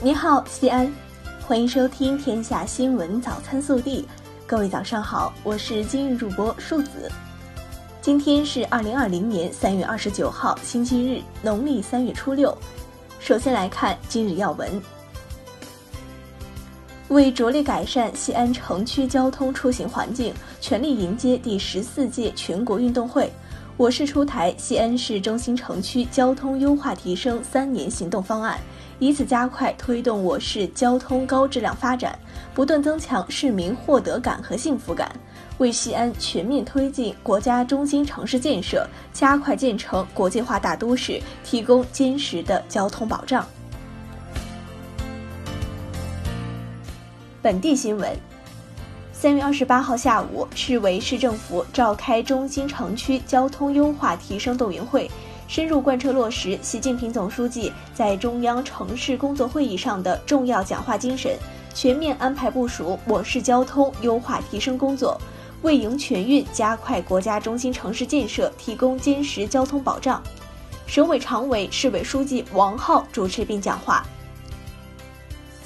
你好，西安，欢迎收听《天下新闻早餐速递》。各位早上好，我是今日主播树子。今天是二零二零年三月二十九号，星期日，农历三月初六。首先来看今日要闻。为着力改善西安城区交通出行环境，全力迎接第十四届全国运动会，我市出台西安市中心城区交通优化提升三年行动方案。以此加快推动我市交通高质量发展，不断增强市民获得感和幸福感，为西安全面推进国家中心城市建设、加快建成国际化大都市提供坚实的交通保障。本地新闻：三月二十八号下午，市委市政府召开中心城区交通优化提升动员会。深入贯彻落实习近平总书记在中央城市工作会议上的重要讲话精神，全面安排部署我市交通优化提升工作，为迎全运、加快国家中心城市建设提供坚实交通保障。省委常委、市委书记王浩主持并讲话。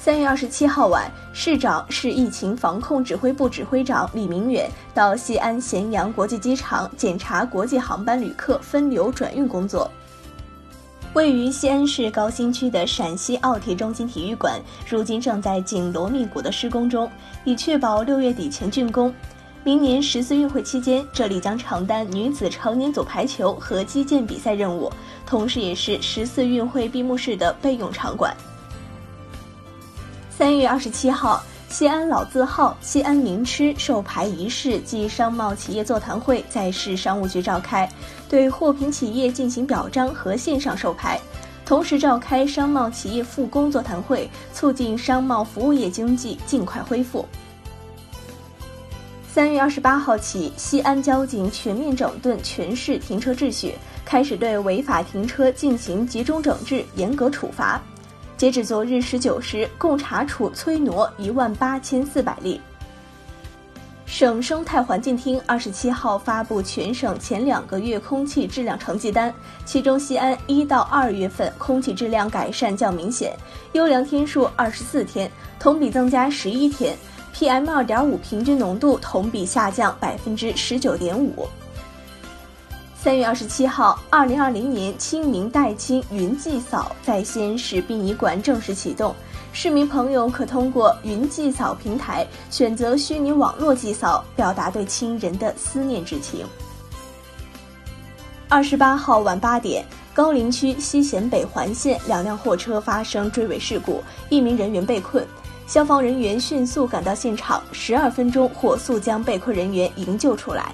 三月二十七号晚，市长、市疫情防控指挥部指挥长李明远到西安咸阳国际机场检查国际航班旅客分流转运工作。位于西安市高新区的陕西奥体中心体育馆，如今正在紧锣密鼓的施工中，以确保六月底前竣工。明年十四运会期间，这里将承担女子成年组排球和击剑比赛任务，同时也是十四运会闭幕式的备用场馆。三月二十七号，西安老字号西安名吃授牌仪式暨商贸企业座谈会在市商务局召开，对货品企业进行表彰和线上授牌，同时召开商贸企业复工座谈会，促进商贸服务业经济尽快恢复。三月二十八号起，西安交警全面整顿全市停车秩序，开始对违法停车进行集中整治、严格处罚。截止昨日十九时，共查处催挪一万八千四百例。省生态环境厅二十七号发布全省前两个月空气质量成绩单，其中西安一到二月份空气质量改善较明显，优良天数二十四天，同比增加十一天；PM 二点五平均浓度同比下降百分之十九点五。三月二十七号，二零二零年清明代清云祭扫在西安市殡仪馆正式启动，市民朋友可通过云祭扫平台选择虚拟网络祭扫，表达对亲人的思念之情。二十八号晚八点，高陵区西咸北环线两辆货车发生追尾事故，一名人员被困，消防人员迅速赶到现场，十二分钟火速将被困人员营救出来。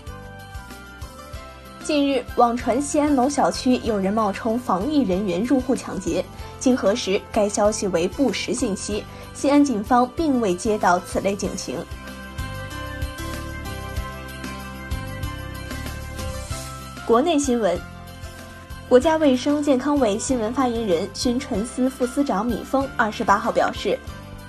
近日，网传西安某小区有人冒充防疫人员入户抢劫，经核实，该消息为不实信息。西安警方并未接到此类警情。国内新闻，国家卫生健康委新闻发言人、宣传司副司长米峰二十八号表示，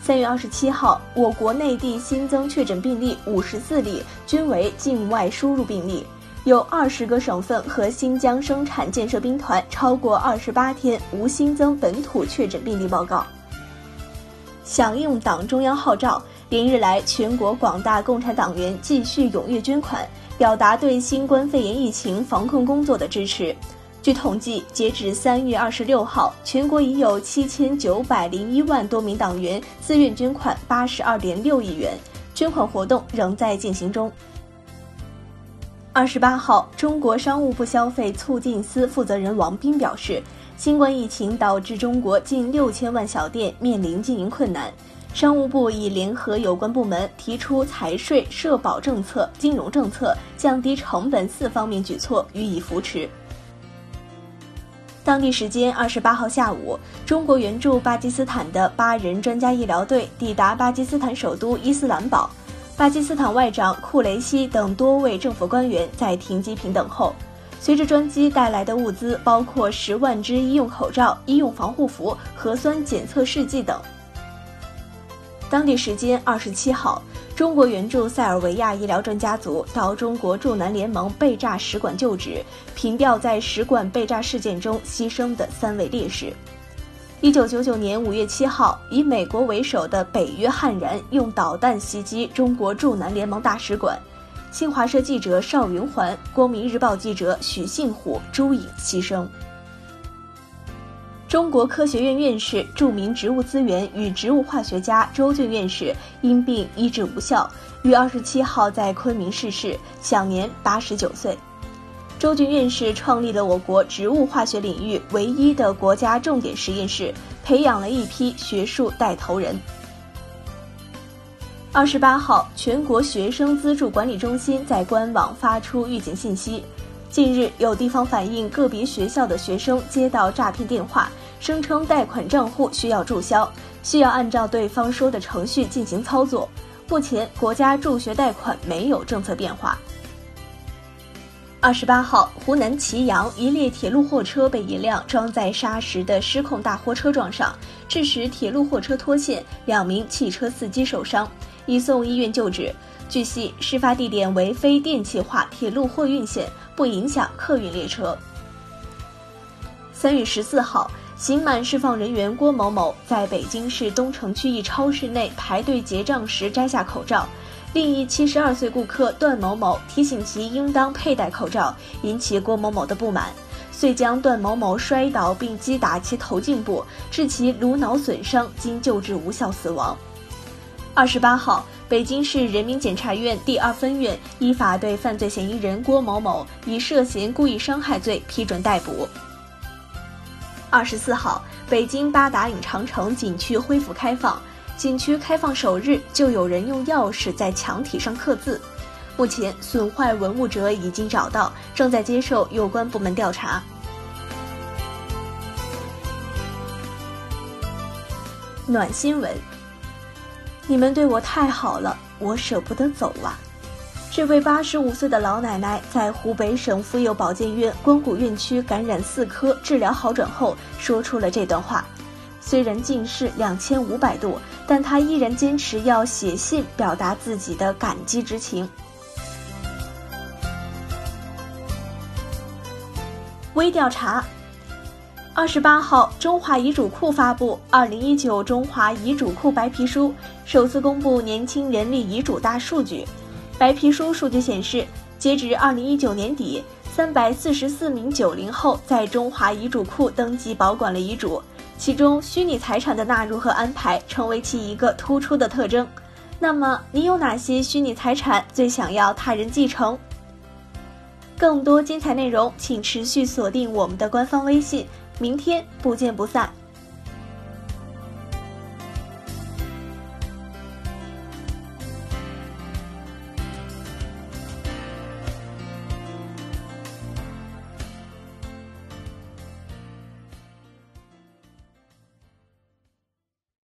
三月二十七号，我国内地新增确诊病例五十四例，均为境外输入病例。有二十个省份和新疆生产建设兵团超过二十八天无新增本土确诊病例报告。响应党中央号召，连日来全国广大共产党员继续踊跃捐款，表达对新冠肺炎疫情防控工作的支持。据统计，截止三月二十六号，全国已有七千九百零一万多名党员自愿捐款八十二点六亿元，捐款活动仍在进行中。二十八号，中国商务部消费促进司负责人王斌表示，新冠疫情导致中国近六千万小店面临经营困难，商务部已联合有关部门提出财税、社保政策、金融政策、降低成本四方面举措予以扶持。当地时间二十八号下午，中国援助巴基斯坦的八人专家医疗队抵达巴基斯坦首都伊斯兰堡。巴基斯坦外长库雷西等多位政府官员在停机坪等候。随着专机带来的物资包括十万只医用口罩、医用防护服、核酸检测试剂等。当地时间二十七号，中国援助塞尔维亚医疗专家组到中国驻南联盟被炸使馆就职，凭吊在使馆被炸事件中牺牲的三位烈士。一九九九年五月七号，以美国为首的北约悍然用导弹袭击中国驻南联盟大使馆，新华社记者邵云环、光明日报记者许信虎、朱颖牺牲。中国科学院院士、著名植物资源与植物化学家周俊院士因病医治无效，于二十七号在昆明逝世，享年八十九岁。周俊院士创立了我国植物化学领域唯一的国家重点实验室，培养了一批学术带头人。二十八号，全国学生资助管理中心在官网发出预警信息：近日有地方反映个别学校的学生接到诈骗电话，声称贷款账户需要注销，需要按照对方说的程序进行操作。目前，国家助学贷款没有政策变化。二十八号，湖南祁阳一列铁路货车被一辆装载砂石的失控大货车撞上，致使铁路货车脱线，两名汽车司机受伤，已送医院救治。据悉，事发地点为非电气化铁路货运线，不影响客运列车。三月十四号，刑满释放人员郭某某在北京市东城区一超市内排队结账时摘下口罩。另一七十二岁顾客段某某提醒其应当佩戴口罩，引起郭某某的不满，遂将段某某摔倒并击打其头颈部，致其颅脑损伤，经救治无效死亡。二十八号，北京市人民检察院第二分院依法对犯罪嫌疑人郭某某以涉嫌故意伤害罪批准逮捕。二十四号，北京八达岭长城景区恢复开放。景区开放首日就有人用钥匙在墙体上刻字，目前损坏文物者已经找到，正在接受有关部门调查。暖心文，你们对我太好了，我舍不得走啊！这位八十五岁的老奶奶在湖北省妇幼保健院光谷院区感染四科治疗好转后，说出了这段话。虽然近视两千五百度，但他依然坚持要写信表达自己的感激之情。微调查：二十八号，中华遗嘱库发布《二零一九中华遗嘱库白皮书》，首次公布年轻人立遗嘱大数据。白皮书数据显示，截至二零一九年底，三百四十四名九零后在中华遗嘱库登记保管了遗嘱。其中，虚拟财产的纳入和安排成为其一个突出的特征。那么，你有哪些虚拟财产最想要他人继承？更多精彩内容，请持续锁定我们的官方微信。明天不见不散。